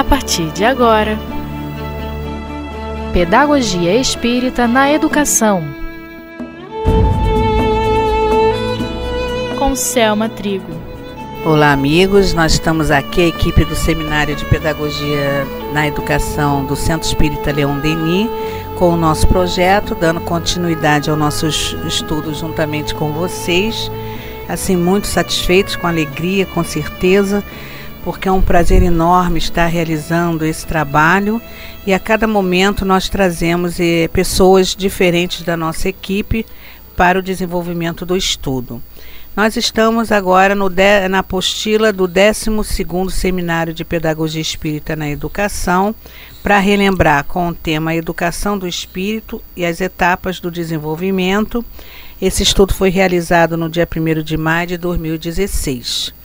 a partir de agora. Pedagogia Espírita na Educação. Com Selma Trigo. Olá, amigos. Nós estamos aqui, a equipe do Seminário de Pedagogia na Educação do Centro Espírita Leão Denis, com o nosso projeto, dando continuidade ao nosso estudo juntamente com vocês. Assim, muito satisfeitos, com alegria, com certeza porque é um prazer enorme estar realizando esse trabalho e a cada momento nós trazemos eh, pessoas diferentes da nossa equipe para o desenvolvimento do estudo. Nós estamos agora de, na apostila do 12º Seminário de Pedagogia Espírita na Educação, para relembrar com o tema Educação do Espírito e as etapas do desenvolvimento. Esse estudo foi realizado no dia 1 de maio de 2016.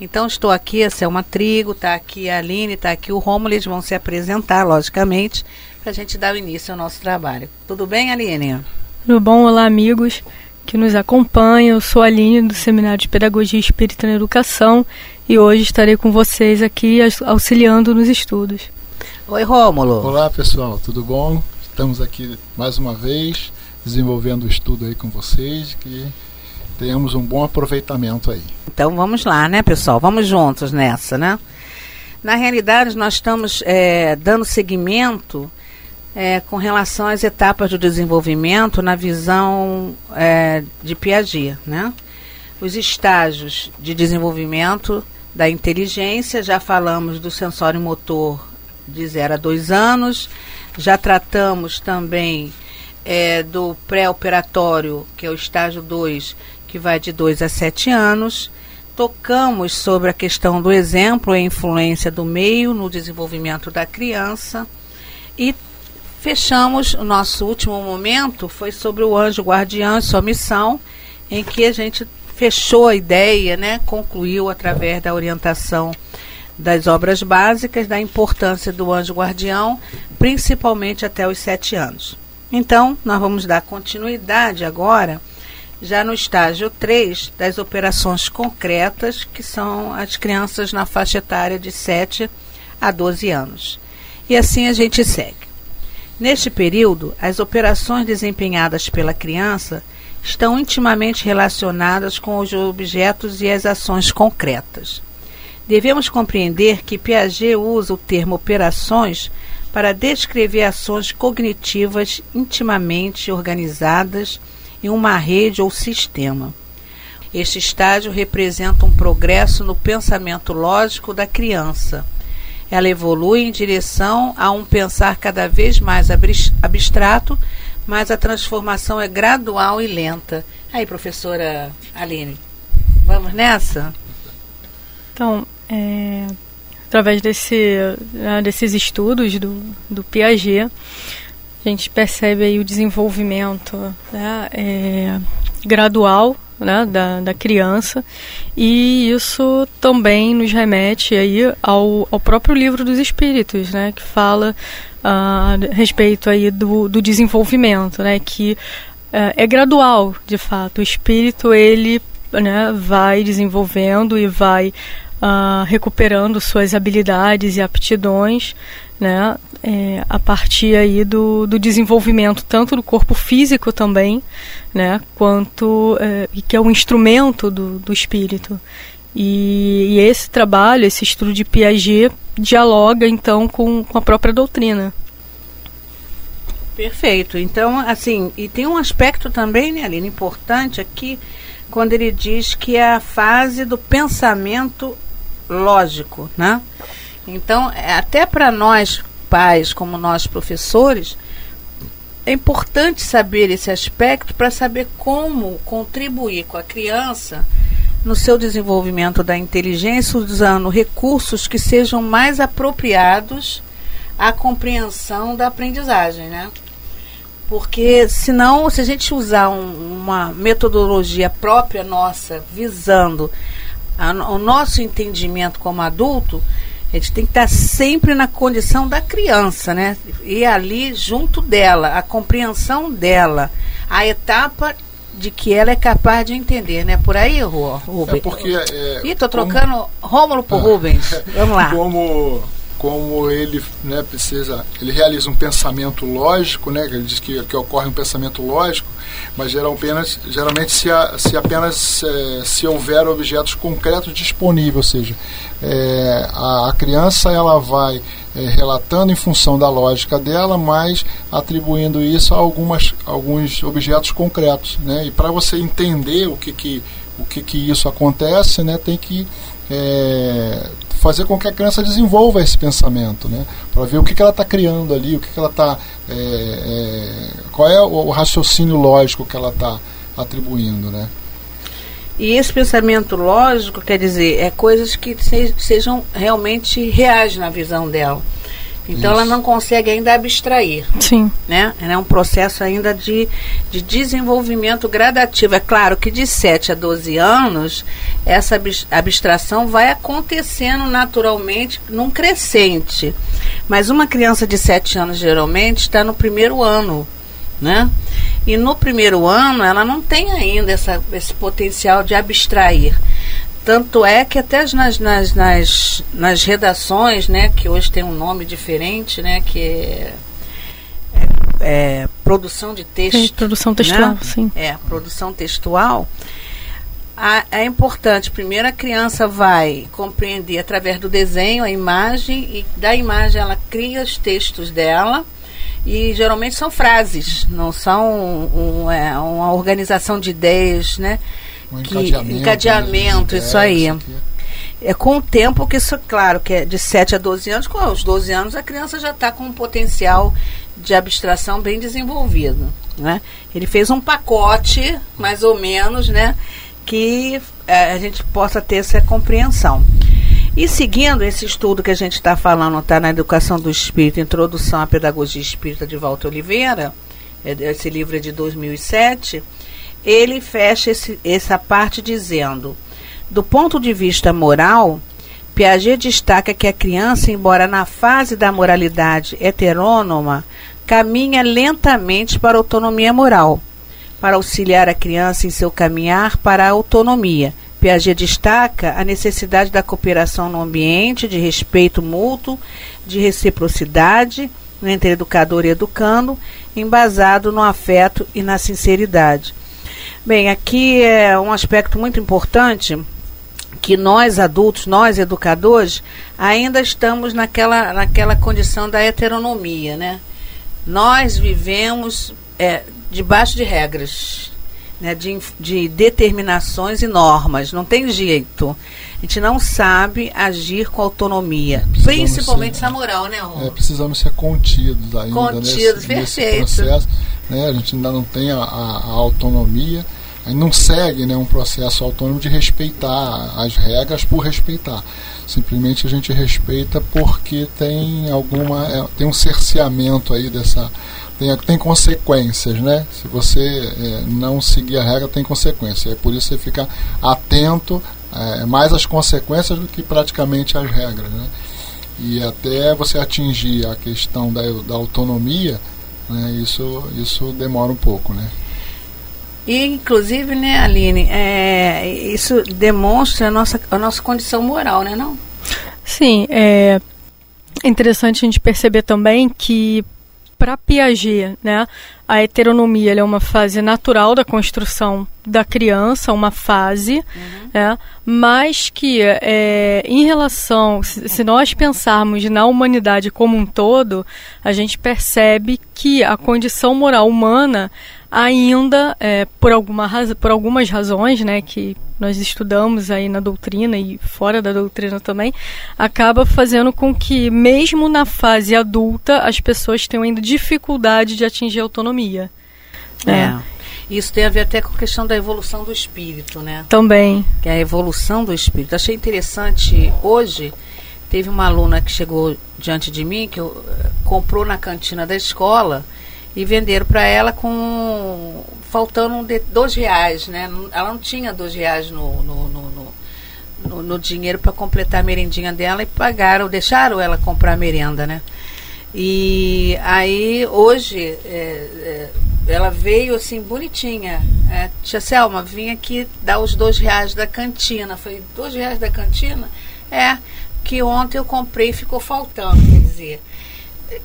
Então estou aqui, a Selma Trigo, está aqui a Aline, está aqui o Romulo, eles vão se apresentar, logicamente, para a gente dar o início ao nosso trabalho. Tudo bem, Aline? Tudo bom? Olá, amigos que nos acompanham. Eu sou a Aline, do Seminário de Pedagogia Espírita na Educação, e hoje estarei com vocês aqui auxiliando nos estudos. Oi, Rômulo. Olá, pessoal, tudo bom? Estamos aqui mais uma vez desenvolvendo o estudo aí com vocês, que tenhamos um bom aproveitamento aí. Então vamos lá, né, pessoal? Vamos juntos nessa, né? Na realidade, nós estamos é, dando seguimento é, com relação às etapas do desenvolvimento na visão é, de Piaget, né? Os estágios de desenvolvimento da inteligência, já falamos do sensório motor de 0 a 2 anos, já tratamos também é, do pré-operatório, que é o estágio 2, que vai de 2 a 7 anos. Tocamos sobre a questão do exemplo e a influência do meio no desenvolvimento da criança. E fechamos o nosso último momento foi sobre o anjo guardião e sua missão, em que a gente fechou a ideia, né, concluiu através da orientação das obras básicas da importância do anjo guardião, principalmente até os sete anos. Então, nós vamos dar continuidade agora já no estágio 3 das operações concretas, que são as crianças na faixa etária de 7 a 12 anos. E assim a gente segue. Neste período, as operações desempenhadas pela criança estão intimamente relacionadas com os objetos e as ações concretas. Devemos compreender que Piaget usa o termo operações para descrever ações cognitivas intimamente organizadas em uma rede ou sistema. Este estágio representa um progresso no pensamento lógico da criança. Ela evolui em direção a um pensar cada vez mais abstrato, mas a transformação é gradual e lenta. Aí, professora Aline, vamos nessa? Então, é, através desse, né, desses estudos do, do Piaget, a gente percebe aí o desenvolvimento né, é, gradual né, da, da criança e isso também nos remete aí ao, ao próprio livro dos espíritos, né, que fala ah, a respeito aí do, do desenvolvimento, né, que uh, é gradual, de fato. O espírito ele né, vai desenvolvendo e vai uh, recuperando suas habilidades e aptidões né, é, a partir aí do, do desenvolvimento tanto do corpo físico também, né, quanto é, que é um instrumento do, do espírito. E, e, esse trabalho, esse estudo de Piaget, dialoga então com, com a própria doutrina. Perfeito. Então, assim, e tem um aspecto também, né, Aline, importante aqui, quando ele diz que é a fase do pensamento lógico, né? Então, é, até para nós pais, como nós professores, é importante saber esse aspecto para saber como contribuir com a criança no seu desenvolvimento da inteligência, usando recursos que sejam mais apropriados à compreensão da aprendizagem, né? Porque senão, se a gente usar um, uma metodologia própria nossa, visando a, o nosso entendimento como adulto, a gente tem que estar sempre na condição da criança, né? E ali junto dela, a compreensão dela, a etapa de que ela é capaz de entender, né? Por aí, Rubens? É porque... É, Ih, tô trocando como... Rômulo por Rubens. Vamos lá. Como como ele né, precisa, ele realiza um pensamento lógico, né, ele diz que, que ocorre um pensamento lógico, mas geralmente, geralmente se, se apenas é, se houver objetos concretos disponíveis, ou seja, é, a, a, criança ela vai é, relatando em função da lógica dela, mas atribuindo isso a algumas, alguns objetos concretos, né, e para você entender o que, que o que, que isso acontece, né, tem que é, fazer com que a criança desenvolva esse pensamento, né? Para ver o que, que ela está criando ali, o que, que ela está. É, é, qual é o, o, raciocínio lógico que ela está atribuindo, né? E esse pensamento lógico, quer dizer, é coisas que se, sejam realmente reais na visão dela. Então Isso. ela não consegue ainda abstrair. Sim. Né? É um processo ainda de, de desenvolvimento gradativo. É claro que de 7 a 12 anos, essa abstração vai acontecendo naturalmente num crescente. Mas uma criança de 7 anos geralmente está no primeiro ano. Né? E no primeiro ano ela não tem ainda essa, esse potencial de abstrair. Tanto é que até nas, nas, nas, nas redações, né, que hoje tem um nome diferente, né, que é, é, é produção de texto. Sim, produção textual, né? sim. É, produção textual. A, é importante, primeiro a criança vai compreender através do desenho a imagem e da imagem ela cria os textos dela e geralmente são frases, não são um, um, é, uma organização de ideias, né? Um encadeamento. encadeamento isso aí. É com o tempo que isso, claro, que é de 7 a 12 anos, com os 12 anos a criança já está com um potencial de abstração bem desenvolvido. Né? Ele fez um pacote, mais ou menos, né, que é, a gente possa ter essa compreensão. E seguindo esse estudo que a gente está falando, está na Educação do Espírito, Introdução à Pedagogia Espírita de Walter Oliveira, é, esse livro é de 2007, ele fecha esse, essa parte dizendo: do ponto de vista moral, Piaget destaca que a criança, embora na fase da moralidade heterônoma, caminha lentamente para a autonomia moral. Para auxiliar a criança em seu caminhar para a autonomia, Piaget destaca a necessidade da cooperação no ambiente, de respeito mútuo, de reciprocidade entre educador e educando, embasado no afeto e na sinceridade. Bem, aqui é um aspecto muito importante que nós adultos, nós educadores, ainda estamos naquela, naquela condição da heteronomia, né? Nós vivemos é, debaixo de regras, né? de, de determinações e normas, não tem jeito. A gente não sabe agir com autonomia, principalmente ser, essa moral, né, Rô? É, precisamos ser contidos ainda contidos, nesse, nesse processo. Né? A gente ainda não tem a, a, a autonomia, não segue né, um processo autônomo de respeitar as regras por respeitar. Simplesmente a gente respeita porque tem alguma. É, tem um cerceamento aí dessa. Tem, tem consequências, né? Se você é, não seguir a regra, tem consequências. É por isso você fica atento é, mais às consequências do que praticamente às regras, né? E até você atingir a questão da, da autonomia, né, isso, isso demora um pouco, né? E, inclusive, né, Aline, é, isso demonstra a nossa, a nossa condição moral, né, não? Sim, é interessante a gente perceber também que para Piaget, né, a heteronomia é uma fase natural da construção da criança, uma fase, uhum. né, mas que é, em relação, se, se, nós pensarmos na humanidade como um todo, a gente percebe que a condição moral humana ainda, é, por, alguma por algumas razões, né, que nós estudamos aí na doutrina e fora da doutrina também, acaba fazendo com que, mesmo na fase adulta, as pessoas tenham ainda dificuldade de atingir autonomia. Né? É. Isso tem a ver até com a questão da evolução do espírito, né? Também. Que é a evolução do espírito. Achei interessante hoje. Teve uma aluna que chegou diante de mim que eu, eh, comprou na cantina da escola e venderam para ela com faltando de, dois reais, né? Ela não tinha dois reais no, no, no, no, no dinheiro para completar a merendinha dela e pagaram, deixaram ela comprar a merenda, né? E aí hoje é, é, ela veio assim bonitinha. É, Tia Selma, vim aqui dar os dois reais da cantina. Foi dois reais da cantina? É, que ontem eu comprei e ficou faltando, quer dizer.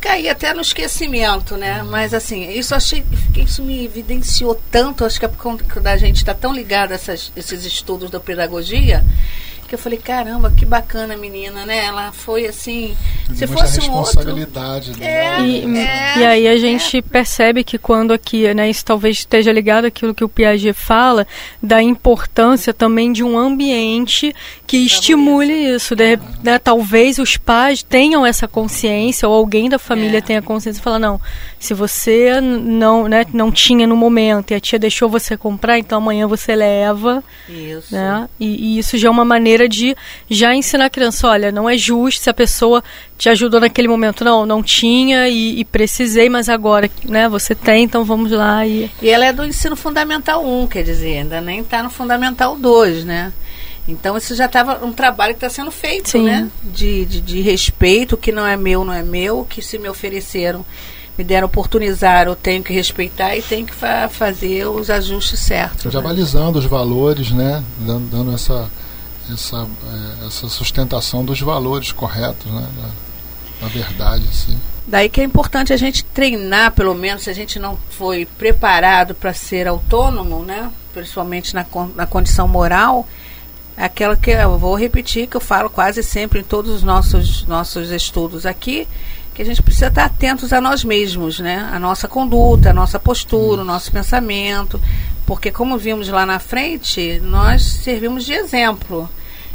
Caí até no esquecimento, né? Mas assim, isso achei, isso me evidenciou tanto, acho que é porque a gente está tão ligado a essas, esses estudos da pedagogia, que eu falei, caramba, que bacana a menina, né? Ela foi assim, se fosse um outro... responsabilidade É, E, é, e aí a gente percebe que quando aqui, né, isso talvez esteja ligado àquilo que o Piaget fala, da importância também de um ambiente que estimule isso. De, né, talvez os pais tenham essa consciência, ou alguém da família É. tenha consciência e fala, não, se você não, né, não tinha no momento e a tia deixou você comprar, então amanhã você leva. Isso. Né? E, e isso já é uma maneira de já ensinar a criança, olha, não é justo se a pessoa te ajudou naquele momento, não, não tinha e, e precisei, mas agora, né, você tem, então vamos lá e E ela é do ensino fundamental 1, quer dizer, ainda nem está no fundamental 2, né? Então isso já estava um trabalho que está sendo feito, Sim. né? De, de, de respeito, o que não é meu, não é meu, o que se me ofereceram, me deram oportunizar, eu tenho que respeitar e tenho que fa fazer os ajustes certos. Já né? balizando os valores, né? Dando, dando essa, essa, eh, essa sustentação dos valores corretos, né? Da, da verdade, assim. Daí que é importante a gente treinar, pelo menos, se a gente não foi preparado para ser autônomo, né? Principalmente na, na condição moral, aquela que eu vou repetir, que eu falo quase sempre em todos os nossos, nossos estudos aqui, que a gente precisa estar atentos a nós mesmos, né? A nossa conduta, a nossa postura, o nosso pensamento, porque como vimos lá na frente, nós servimos de exemplo.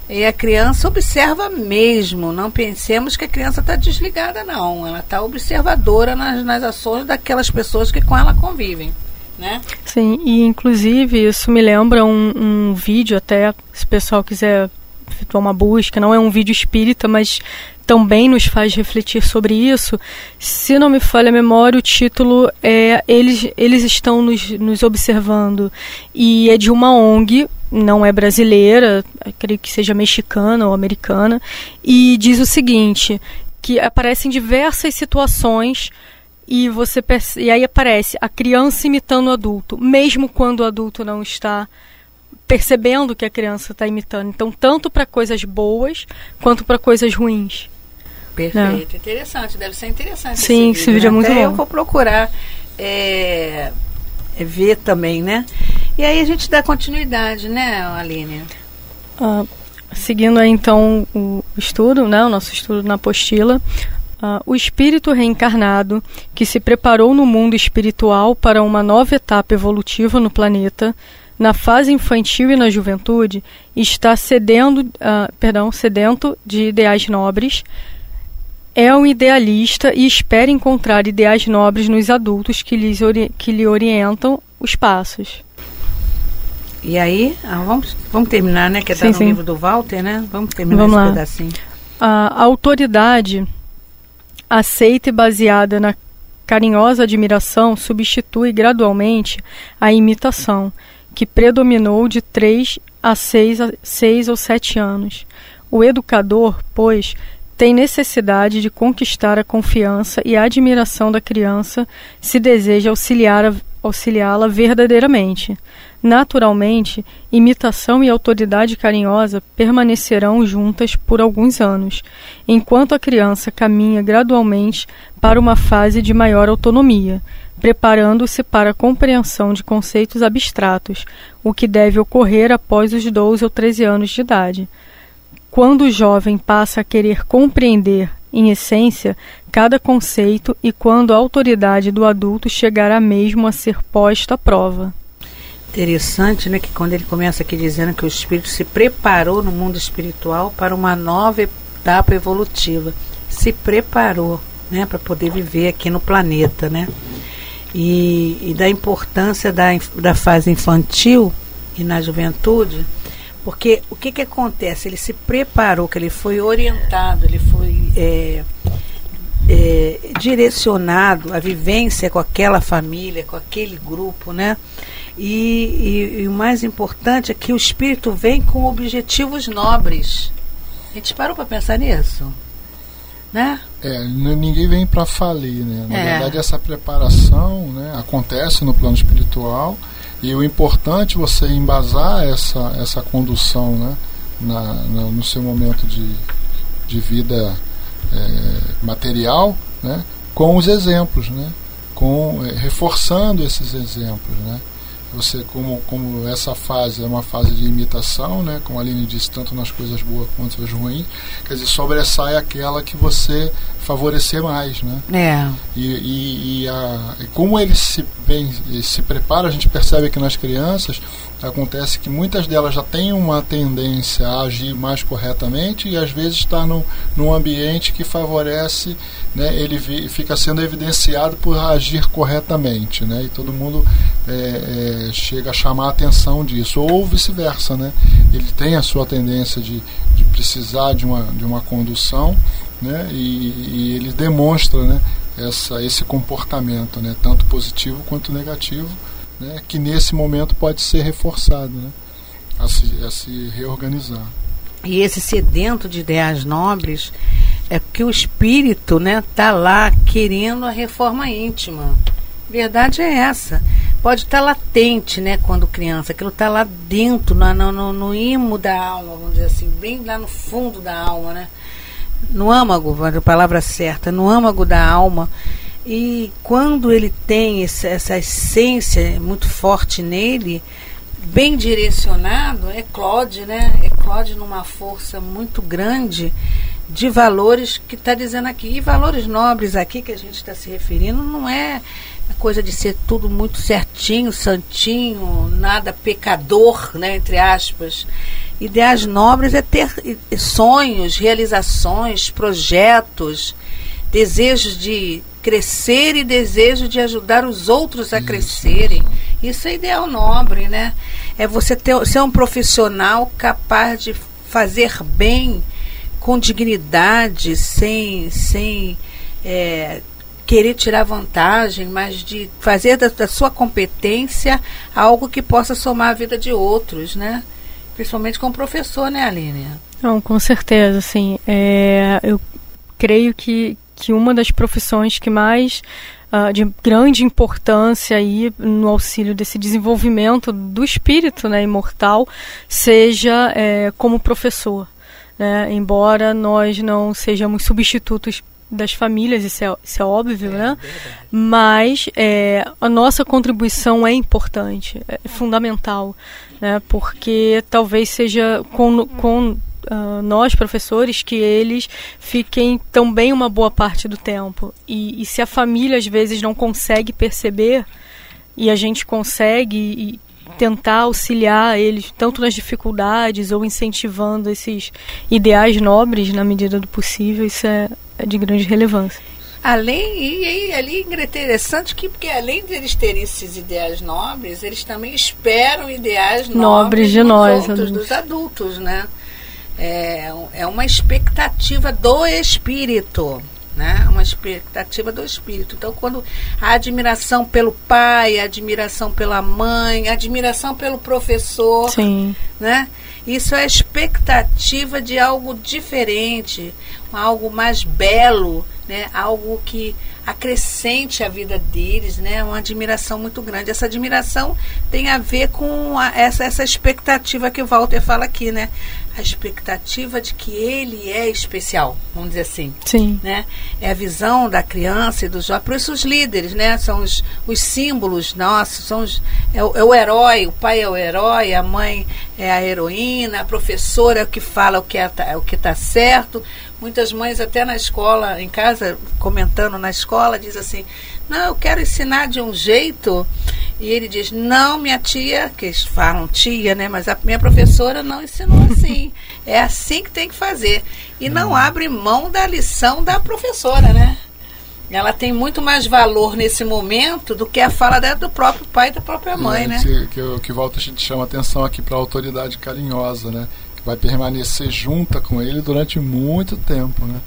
E a criança observa mesmo. Não pensemos que a criança está desligada, não. Ela está observadora nas, nas ações daquelas pessoas que com ela convivem. Né? Sim, e inclusive isso me lembra um, um vídeo até, se o pessoal quiser efetuar uma busca, não é um vídeo espírita, mas também nos faz refletir sobre isso. Se não me falha a memória, o título é Eles, eles estão nos, nos observando. E é de uma ONG, não é brasileira, creio que seja mexicana ou americana, e diz o seguinte, que aparecem diversas situações e você e aí aparece a criança imitando o adulto, mesmo quando o adulto não está percebendo que a criança está imitando. Então, tanto para coisas boas quanto para coisas ruins. Perfeito. Interessante. Deve ser interessante. Sim, esse vídeo é muito Até bom. eu vou procurar é, é, ver também, né? E aí a gente dá continuidade, né, Aline? Ah, seguindo aí, então o estudo, né, o nosso estudo na apostila, ah, o espírito reencarnado que se preparou no mundo espiritual para uma nova etapa evolutiva no planeta, na fase infantil e na juventude, está cedendo, ah, perdão, sedento de ideais nobres, é um idealista e espera encontrar ideais nobres nos adultos que, lhes que lhe orientam os passos. E aí, ah, vamos, vamos terminar, né? Que está no sim. livro do Walter, né? Vamos terminar Vamos esse lá. pedacinho. A autoridade aceita e baseada na carinhosa admiração substitui gradualmente a imitação, que predominou de 3 a 6, a 6 ou 7 anos. O educador, pois, tem necessidade de conquistar a confiança e a admiração da criança se deseja auxiliar auxiliá-la verdadeiramente. Naturalmente, imitação e autoridade carinhosa permanecerão juntas por alguns anos, enquanto a criança caminha gradualmente para uma fase de maior autonomia, preparando-se para a compreensão de conceitos abstratos, o que deve ocorrer após os 12 ou 13 anos de idade. Quando o jovem passa a querer compreender, em essência, cada conceito e quando a autoridade do adulto chegará mesmo a ser posta à prova. Interessante, né? Que quando ele começa aqui dizendo que o espírito se preparou no mundo espiritual para uma nova etapa evolutiva. Se preparou, né? Para poder viver aqui no planeta, né? E, e da importância da, da fase infantil e na juventude, porque o que, que acontece? Ele se preparou, que ele foi orientado, ele foi é, é, direcionado à vivência com aquela família, com aquele grupo, né? E, e- e o mais importante é que o espírito vem com objetivos nobres. A gente parou para pensar nisso? Né? É, ninguém vem para falir, né? Na É. verdade, essa preparação né, acontece no plano espiritual e o importante é você embasar essa, essa condução né, na, na- no seu momento de, de vida é, material, né, com os exemplos, né, com, é, reforçando esses exemplos. Né. Você, como, como essa fase é uma fase de imitação, né, como a Aline disse, tanto nas coisas boas quanto nas ruins, quer dizer, sobressai aquela que você favorecer mais. Né. É. E, e, e, a, e como ele se, bem, se prepara, a gente percebe que nas crianças Acontece que muitas delas já têm uma tendência a agir mais corretamente e às vezes está no, num ambiente que favorece, né, ele vi, fica sendo evidenciado por agir corretamente. Né, e todo mundo é, é, chega a chamar a atenção disso. Ou vice-versa. Né, ele tem a sua tendência de, de precisar de uma, de uma condução né, e, e ele demonstra né, essa, esse comportamento, né, tanto positivo quanto negativo né, que nesse momento pode ser reforçado, né, a, se, a se reorganizar. E esse sedento de ideias nobres é porque o espírito né, tá lá querendo a reforma íntima. Verdade é essa. Pode estar tá latente, né, quando criança, aquilo está lá dentro, no, no, no imo da alma, vamos dizer assim, bem lá no fundo da alma, né? No âmago, a palavra certa, no âmago da alma. E quando ele tem essa, essa essência muito forte nele, bem direcionado, é Claude, né? É Claude numa força muito grande de valores que está dizendo aqui. E valores nobres aqui que a gente está se referindo não é coisa de ser tudo muito certinho, santinho, nada pecador, né, entre aspas. Ideais nobres é ter sonhos, realizações, projetos, desejos de crescer e desejo de ajudar os outros a isso, crescerem. Isso é ideal nobre, né? É você ter, ser um profissional capaz de fazer bem com dignidade, sem, sem é, querer tirar vantagem, mas de fazer da, da, sua competência algo que possa somar a vida de outros, né? Principalmente como professor, né, Aline? Não, com certeza, sim. É, eu creio que, que uma das profissões que mais uh, de grande importância aí no auxílio desse desenvolvimento do espírito né, imortal seja é, como professor. Né? Embora nós não sejamos substitutos das famílias, isso é, isso é óbvio, é, né? Mas é, a nossa contribuição é importante, é fundamental, né? Porque talvez seja com, com uh, nós, professores, que eles fiquem também uma boa parte do tempo. E, e, se a família às vezes não consegue perceber, e a gente consegue tentar auxiliar eles, tanto nas dificuldades ou incentivando esses ideais nobres na medida do possível, isso é, é de grande relevância. Além, e, e ali é interessante que, porque além de eles terem esses ideais nobres, eles também esperam ideais nobres, nobres de nós, adultos. dos adultos, né? É, é uma expectativa do espírito. Né? Uma expectativa do espírito. Então, quando a admiração pelo pai, a admiração pela mãe, a admiração pelo professor, Sim. né? Isso é expectativa de algo diferente, algo mais belo, né? Algo que acrescente a vida deles, né? Uma admiração muito grande. Essa admiração tem a ver com a, essa, essa expectativa que o Walter fala aqui, né? A expectativa de que ele é especial, vamos dizer assim. Sim. Né? É a visão da criança e do jovem. Por isso os líderes, né? São os, os símbolos nossos, são os, é, o, é o herói, o pai é o herói, a mãe é a heroína, a professora é o que fala o que é, é o que está certo, Muitas mães até na escola, em casa, comentando na escola, diz assim: "Não, eu quero ensinar de um jeito". E ele diz: "Não, minha tia, que eles falam tia, né, mas a minha professora não ensinou assim. é assim que tem que fazer". E não abre mão da lição da professora, né? Ela tem muito mais valor nesse momento do que a fala do próprio pai e da própria mãe, é, né? Que, que, que volta a gente chama atenção aqui para a autoridade carinhosa, né? vai permanecer junta com ele durante muito tempo, né?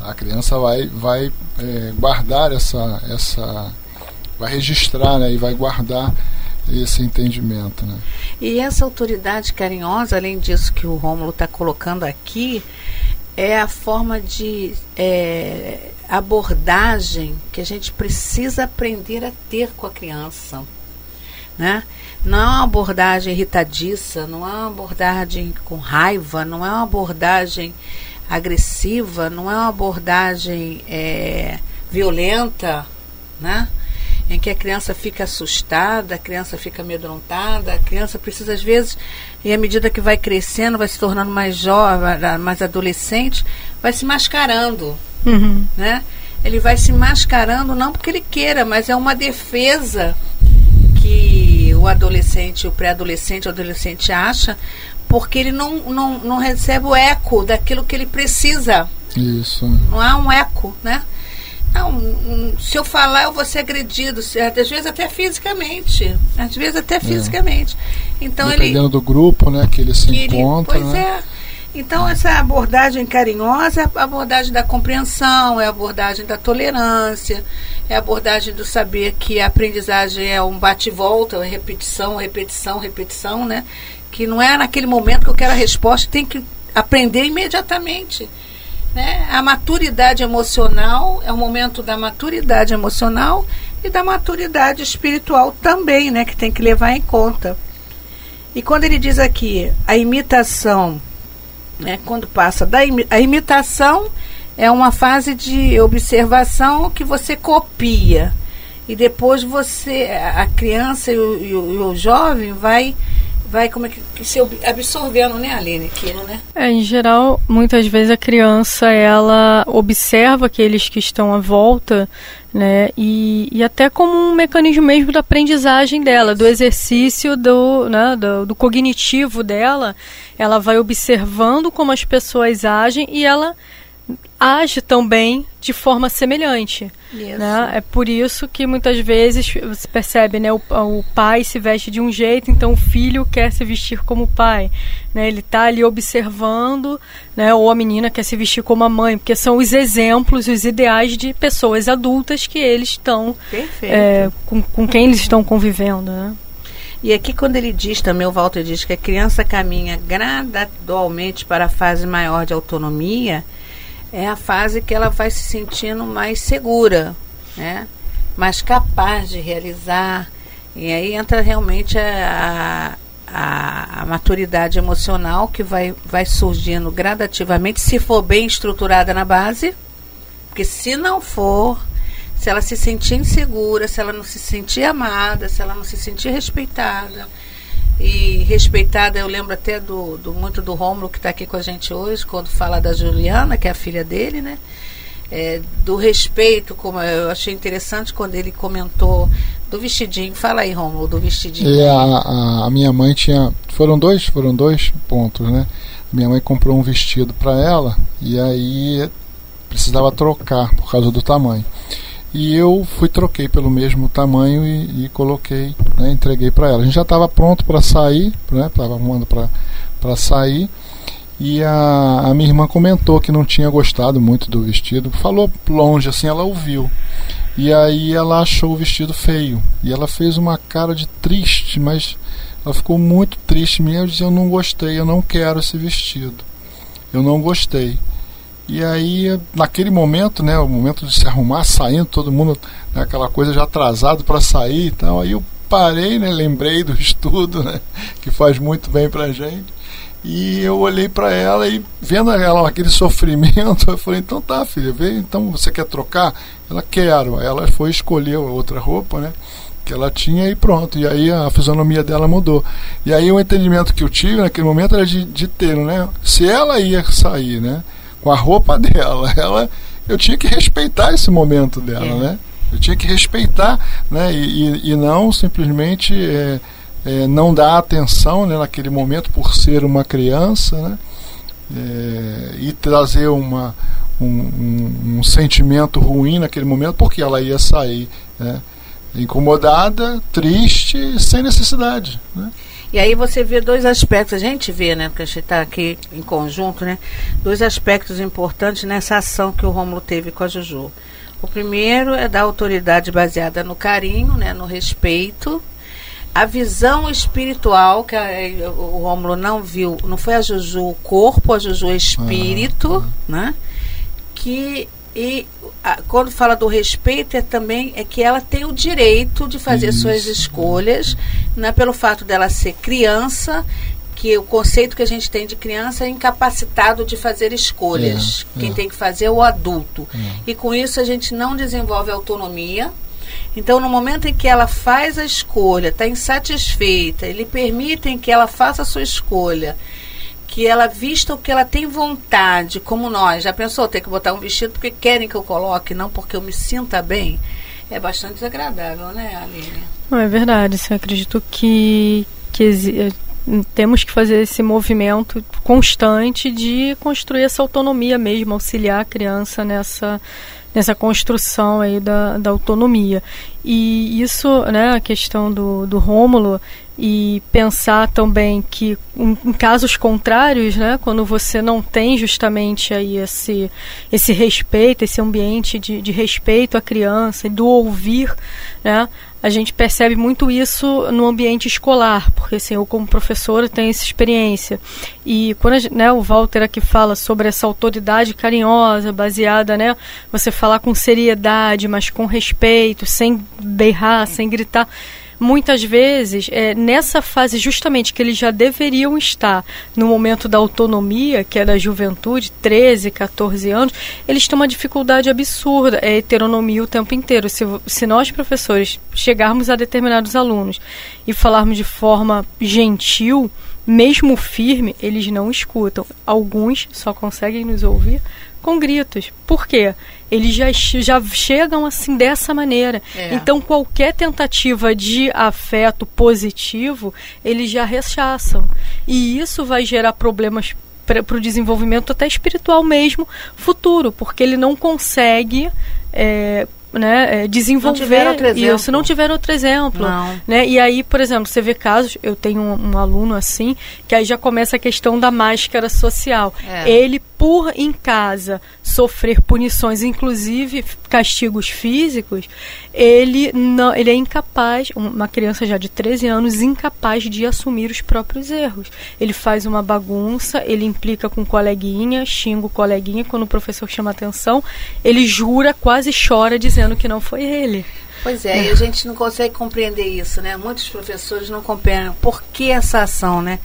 A criança vai, vai é, guardar essa, essa, vai registrar, né? E vai guardar esse entendimento, né? E essa autoridade carinhosa, além disso que o Rômulo está colocando aqui, é a forma de é, abordagem que a gente precisa aprender a ter com a criança, né? Não é uma abordagem irritadiça, não é uma abordagem com raiva, não é uma abordagem agressiva, não é uma abordagem é, violenta, né? Em que a criança fica assustada, a criança fica amedrontada, a criança precisa, às vezes, e à medida que vai crescendo, vai se tornando mais jovem, mais adolescente, vai se mascarando, Uhum. né? Ele vai se mascarando não porque ele queira, mas é uma defesa que o adolescente, o pré-adolescente, o adolescente acha, porque ele não, não, não recebe o eco daquilo que ele precisa. Isso. Não há um eco, né? Não, hum, se eu falar, eu vou ser agredido, certo? Às vezes até fisicamente. Às vezes até fisicamente. Então ele. Dependendo do grupo, né, que ele se que ele- encontra, pois né? é. Então, essa abordagem carinhosa é a abordagem da compreensão, é a abordagem da tolerância, é a abordagem do saber que a aprendizagem é um bate-volta, é repetição, repetição, repetição, né? Que não é naquele momento que eu quero a resposta, tem que aprender imediatamente. Né? A maturidade emocional é o momento da maturidade emocional e da maturidade espiritual também, né? Que tem que levar em conta. E quando ele diz aqui a imitação, né, quando passa da imi- a imitação é uma fase de observação que você copia e depois você a criança e o, e o- e o jovem vai vai como é que, se absorvendo, né, Aline, aquilo, né? É, em geral, muitas vezes a criança ela observa aqueles que estão à volta, né, e, e até como um mecanismo mesmo da aprendizagem dela, do exercício do, né, do, do cognitivo dela, ela vai observando como as pessoas agem e ela age também de forma semelhante. Isso. Né? É por isso que muitas vezes você percebe, né, o, o pai se veste de um jeito, então o filho quer se vestir como o pai, né? Ele está ali observando, né, ou a menina quer se vestir como a mãe, porque são os exemplos, os ideais de pessoas adultas que eles estão é, com, com quem eles estão convivendo, né? E aqui quando ele diz também, o Walter diz que a criança caminha gradualmente para a fase maior de autonomia, é a fase que ela vai se sentindo mais segura, né? mais capaz de realizar. E aí entra realmente a, a, a maturidade emocional que vai, vai surgindo gradativamente, se for bem estruturada na base, porque se não for, se ela se sentir insegura, se ela não se sentir amada, se ela não se sentir respeitada. E respeitada, eu lembro até do, do muito do Rômulo que está aqui com a gente hoje, quando fala da Juliana, que é a filha dele, né? É, do respeito, como eu achei interessante quando ele comentou do vestidinho. Fala aí, Rômulo, do vestidinho. E a, a minha mãe tinha. Foram dois, foram dois pontos, né? Minha mãe comprou um vestido para ela e aí precisava trocar por causa do tamanho. E eu fui troquei pelo mesmo tamanho e, e coloquei, né, entreguei para ela. A gente já estava pronto para sair, né? Estava arrumando para sair. E a, a minha irmã comentou que não tinha gostado muito do vestido. Falou longe, assim, ela ouviu. E aí ela achou o vestido feio. E ela fez uma cara de triste, mas ela ficou muito triste mesmo. Eu disse, eu não gostei, eu não quero esse vestido. Eu não gostei. E aí, naquele momento, né, o momento de se arrumar, saindo, todo mundo, né, aquela coisa já atrasado para sair e tal, aí eu parei, né, lembrei do estudo, né, que faz muito bem pra gente. E eu olhei para ela e vendo ela aquele sofrimento, eu falei: "Então tá, filha, vê, então você quer trocar?" Ela quero. Ela foi escolher outra roupa, né? Que ela tinha e pronto. E aí a fisionomia dela mudou. E aí o entendimento que eu tive naquele momento era de, de ter, né? Se ela ia sair, né? Com a roupa dela, ela, eu tinha que respeitar esse momento dela, É. né? Eu tinha que respeitar, né? E, e, e não simplesmente é, é, não dar atenção né, naquele momento por ser uma criança, né? É, e trazer uma, um, um, um sentimento ruim naquele momento porque ela ia sair né, incomodada, triste, sem necessidade. Né? E aí você vê dois aspectos, a gente vê, né, porque a gente está aqui em conjunto, né, dois aspectos importantes nessa ação que o Rômulo teve com a Juju. O primeiro é da autoridade baseada no carinho, né, no respeito, a visão espiritual, que a, o Rômulo não viu, não foi a Juju o corpo, a Juju o espírito, né, que e a, quando fala do respeito é também é que ela tem o direito de fazer Isso. suas escolhas, não é pelo fato dela ser criança que o conceito que a gente tem de criança é incapacitado de fazer escolhas. É, Quem é. tem que fazer é o adulto. É. E com isso a gente não desenvolve autonomia. Então, no momento em que ela faz a escolha, está insatisfeita, ele permitem que ela faça a sua escolha, que ela vista o que ela tem vontade, como nós. Já pensou ter que botar um vestido porque querem que eu coloque, não porque eu me sinta bem? É bastante desagradável, né, Aline? Não, é verdade. Assim, eu acredito que, que eh, temos que fazer esse movimento constante de construir essa autonomia mesmo, auxiliar a criança nessa, nessa construção aí da, da autonomia. E isso, né, a questão do, do Rômulo, e pensar também que em, casos contrários, né, quando você não tem justamente aí esse, esse respeito, esse ambiente de, de respeito à criança, do ouvir, né, a gente percebe muito isso no ambiente escolar, porque assim, eu como professora tenho essa experiência. E quando a gen- né, o Walter aqui fala sobre essa autoridade carinhosa, baseada, né, você falar com seriedade, mas com respeito, sem berrar, sem gritar, muitas vezes, é, nessa fase justamente que eles já deveriam estar no momento da autonomia, que é da juventude, 13, 14 anos, eles têm uma dificuldade absurda, é heteronomia o tempo inteiro. Se, se nós, professores, chegarmos a determinados alunos e falarmos de forma gentil, mesmo firme, eles não escutam. Alguns só conseguem nos ouvir com gritos. Por quê? Eles já, já chegam assim dessa maneira. É. Então, qualquer tentativa de afeto positivo, eles já rechaçam. E isso vai gerar problemas para o desenvolvimento até espiritual mesmo futuro, porque ele não consegue é, né, é, desenvolver exemplo. isso, não tiver outro exemplo. Não. Né? E aí, por exemplo, você vê casos, eu tenho um, um aluno assim, que aí já começa a questão da máscara social. É. Ele, por em casa sofrer punições, inclusive castigos físicos, ele não, ele é incapaz, uma criança já de 13 anos, incapaz de assumir os próprios erros. Ele faz uma bagunça, ele implica com coleguinha, xinga o coleguinha, quando o professor chama atenção, ele jura, quase chora dizendo que não foi ele. Pois é, e a gente não consegue compreender isso, né? Muitos professores não compreendem por que essa ação, né?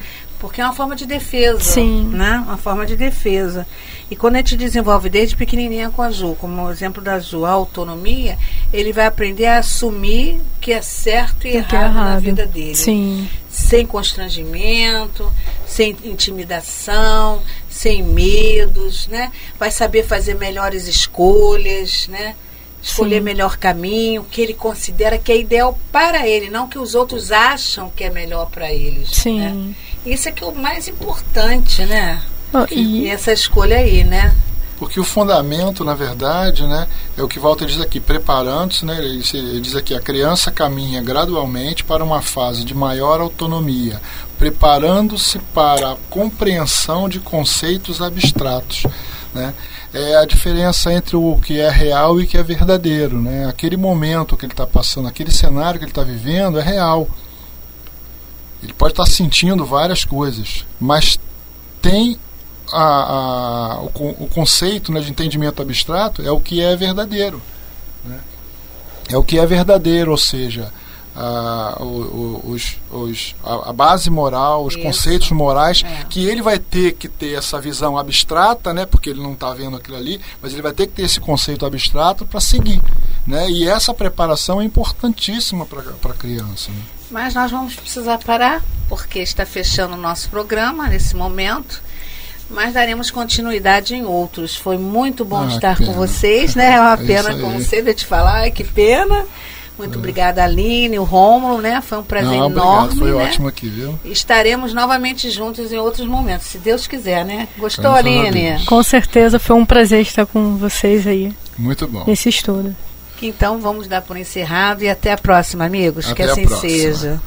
Porque é uma forma de defesa, Sim. né? Uma forma de defesa. E quando a gente desenvolve desde pequenininha com a Ju, como o exemplo da Ju, a autonomia, ele vai aprender a assumir que é certo e O que é errado, na errado. vida dele. Sim. Sem constrangimento, sem intimidação, sem medos, né? Vai saber fazer melhores escolhas, né? Escolher Sim. melhor caminho, que ele considera que é ideal para ele, não que os outros acham que é melhor para eles. Sim. né? Isso é que é o mais importante, né? Ah, E E, essa escolha aí, né? Porque o fundamento, na verdade, né, é o que Walter diz aqui, preparando-se, né, ele, ele diz aqui, a criança caminha gradualmente para uma fase de maior autonomia, preparando-se para a compreensão de conceitos abstratos. Né? É a diferença entre o que é real e o que é verdadeiro. Né? Aquele momento que ele está passando, aquele cenário que ele está vivendo é real. Ele pode estar sentindo várias coisas, mas tem a, a- o, o conceito né, de entendimento abstrato é o que é verdadeiro. né? É o que é verdadeiro, ou seja, a, os, os- a, base moral, os Isso. conceitos morais, É. que ele vai ter que ter essa visão abstrata, né, porque ele não está vendo aquilo ali, mas ele vai ter que ter esse conceito abstrato para seguir. Né? E essa preparação é importantíssima para a criança. Né? Mas nós vamos precisar parar, porque está fechando o nosso programa nesse momento. Mas daremos continuidade em outros. Foi muito bom Ah, estar com vocês, né? É uma É pena, como sempre, te falar. Que pena. Muito obrigada, Aline, o Rômulo, né? Foi um prazer Não, enorme. obrigado, foi né? ótimo aqui, viu? Estaremos novamente juntos em outros momentos, se Deus quiser, né? Gostou, Graças Aline? Com certeza foi um prazer estar com vocês aí Muito bom. nesse estudo. Então vamos dar por encerrado e até a próxima, amigos. que Até a assim próxima. seja.